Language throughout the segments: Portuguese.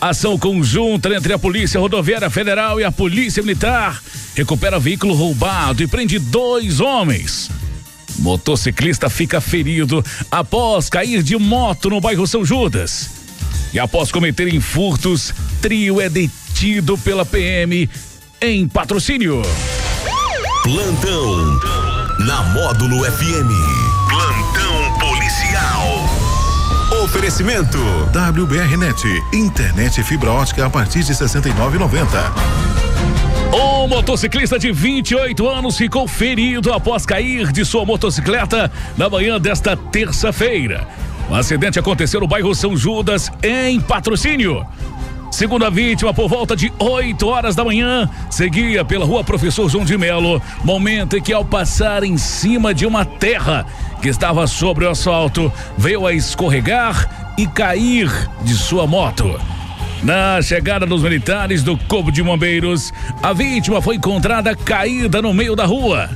Ação conjunta entre a Polícia Rodoviária Federal e a Polícia Militar recupera veículo roubado e prende dois homens. Motociclista fica ferido após cair de moto no bairro São Judas. E após cometerem furtos, trio é detido pela PM em patrocínio. Plantão na Módulo FM. Oferecimento WBRnet, internet fibra ótica a partir de 69,90. Um motociclista de 28 anos ficou ferido após cair de sua motocicleta na manhã desta terça-feira. O acidente aconteceu no bairro São Judas, em patrocínio. Segundo a vítima, por volta de 8 horas da manhã, seguia pela rua Professor João de Melo, momento em que, ao passar em cima de uma terra que estava sobre o asfalto, veio a escorregar e cair de sua moto. Na chegada dos militares do Corpo de Bombeiros, a vítima foi encontrada caída no meio da rua.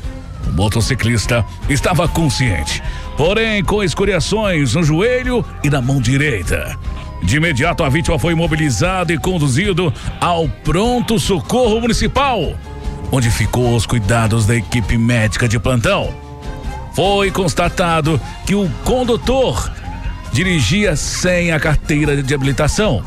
O motociclista estava consciente, porém com escoriações no joelho e na mão direita. De imediato, a vítima foi imobilizada e conduzido ao pronto socorro municipal, onde ficou aos cuidados da equipe médica de plantão. Foi constatado que o condutor dirigia sem a carteira de habilitação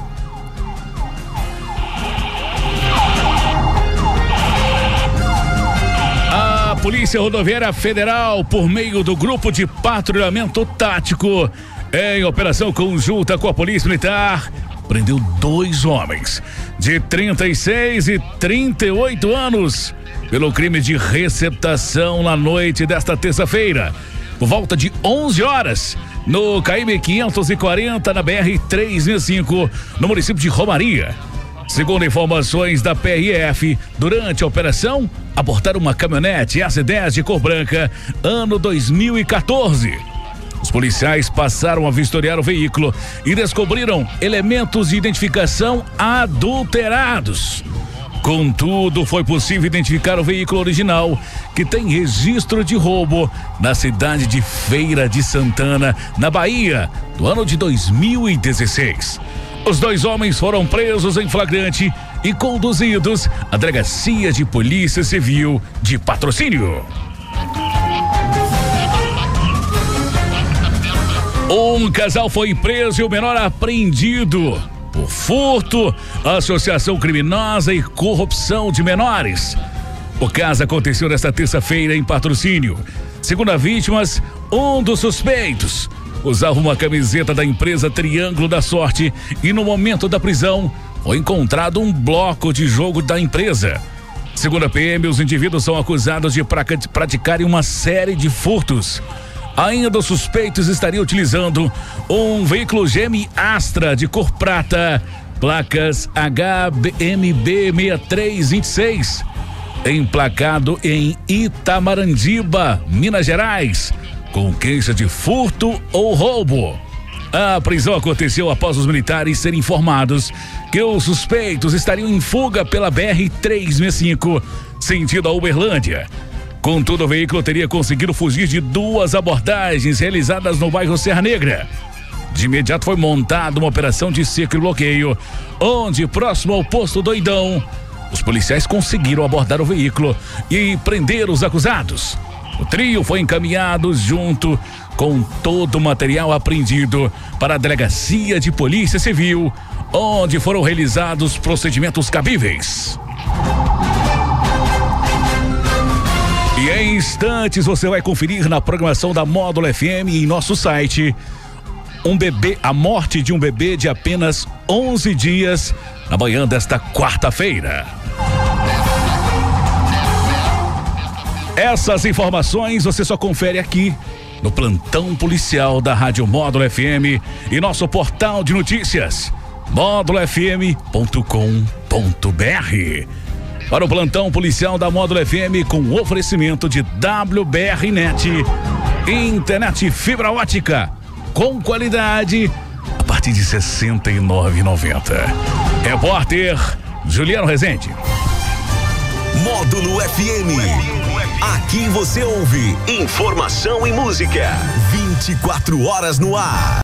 Polícia Rodoviária Federal, por meio do Grupo de Patrulhamento Tático, em operação conjunta com a Polícia Militar, prendeu dois homens de 36 e 38 anos pelo crime de receptação na noite desta terça-feira, por volta de 11 horas, no KM 540 na BR 365, no município de Romaria. Segundo informações da PRF, durante a operação, abortaram uma caminhonete S10 de cor branca, ano 2014. Policiais passaram a vistoriar o veículo e descobriram elementos de identificação adulterados. Contudo, foi possível identificar o veículo original, que tem registro de roubo na cidade de Feira de Santana, na Bahia, do ano de 2016. Os dois homens foram presos em flagrante e conduzidos à delegacia de polícia civil de patrocínio. Um casal foi preso e o menor apreendido por furto, associação criminosa e corrupção de menores. O caso aconteceu nesta terça-feira em patrocínio. Segundo as vítimas, um dos suspeitos usava uma camiseta da empresa Triângulo da Sorte e no momento da prisão foi encontrado um bloco de jogo da empresa. Segundo a PM, os indivíduos são acusados de praticarem uma série de furtos. Ainda os suspeitos estariam utilizando um veículo GM Astra de cor prata, placas HMB 6326, emplacado em Itamarandiba, Minas Gerais com queixa de furto ou roubo. A prisão aconteceu após os militares serem informados que os suspeitos estariam em fuga pela BR-365, sentido a Uberlândia. Contudo, o veículo teria conseguido fugir de duas abordagens realizadas no bairro Serra Negra. De imediato foi montada uma operação de cerco e bloqueio, onde, próximo ao posto Doidão, os policiais conseguiram abordar o veículo e prender os acusados. O trio foi encaminhado junto com todo o material apreendido para a Delegacia de Polícia Civil, onde foram realizados procedimentos cabíveis. E em instantes você vai conferir na programação da Módulo FM em nosso site um bebê, a morte de um bebê de apenas 11 dias na manhã desta quarta-feira. Essas informações você só confere aqui no plantão policial da Rádio Módulo FM e nosso portal de notícias módulofm.com.br. para o plantão policial da Módulo FM com oferecimento de WBRnet, internet fibra ótica com qualidade a partir de R$ 69,90. Repórter Juliano Rezende. Módulo FM. Aqui você ouve informação e música. 24 horas no ar.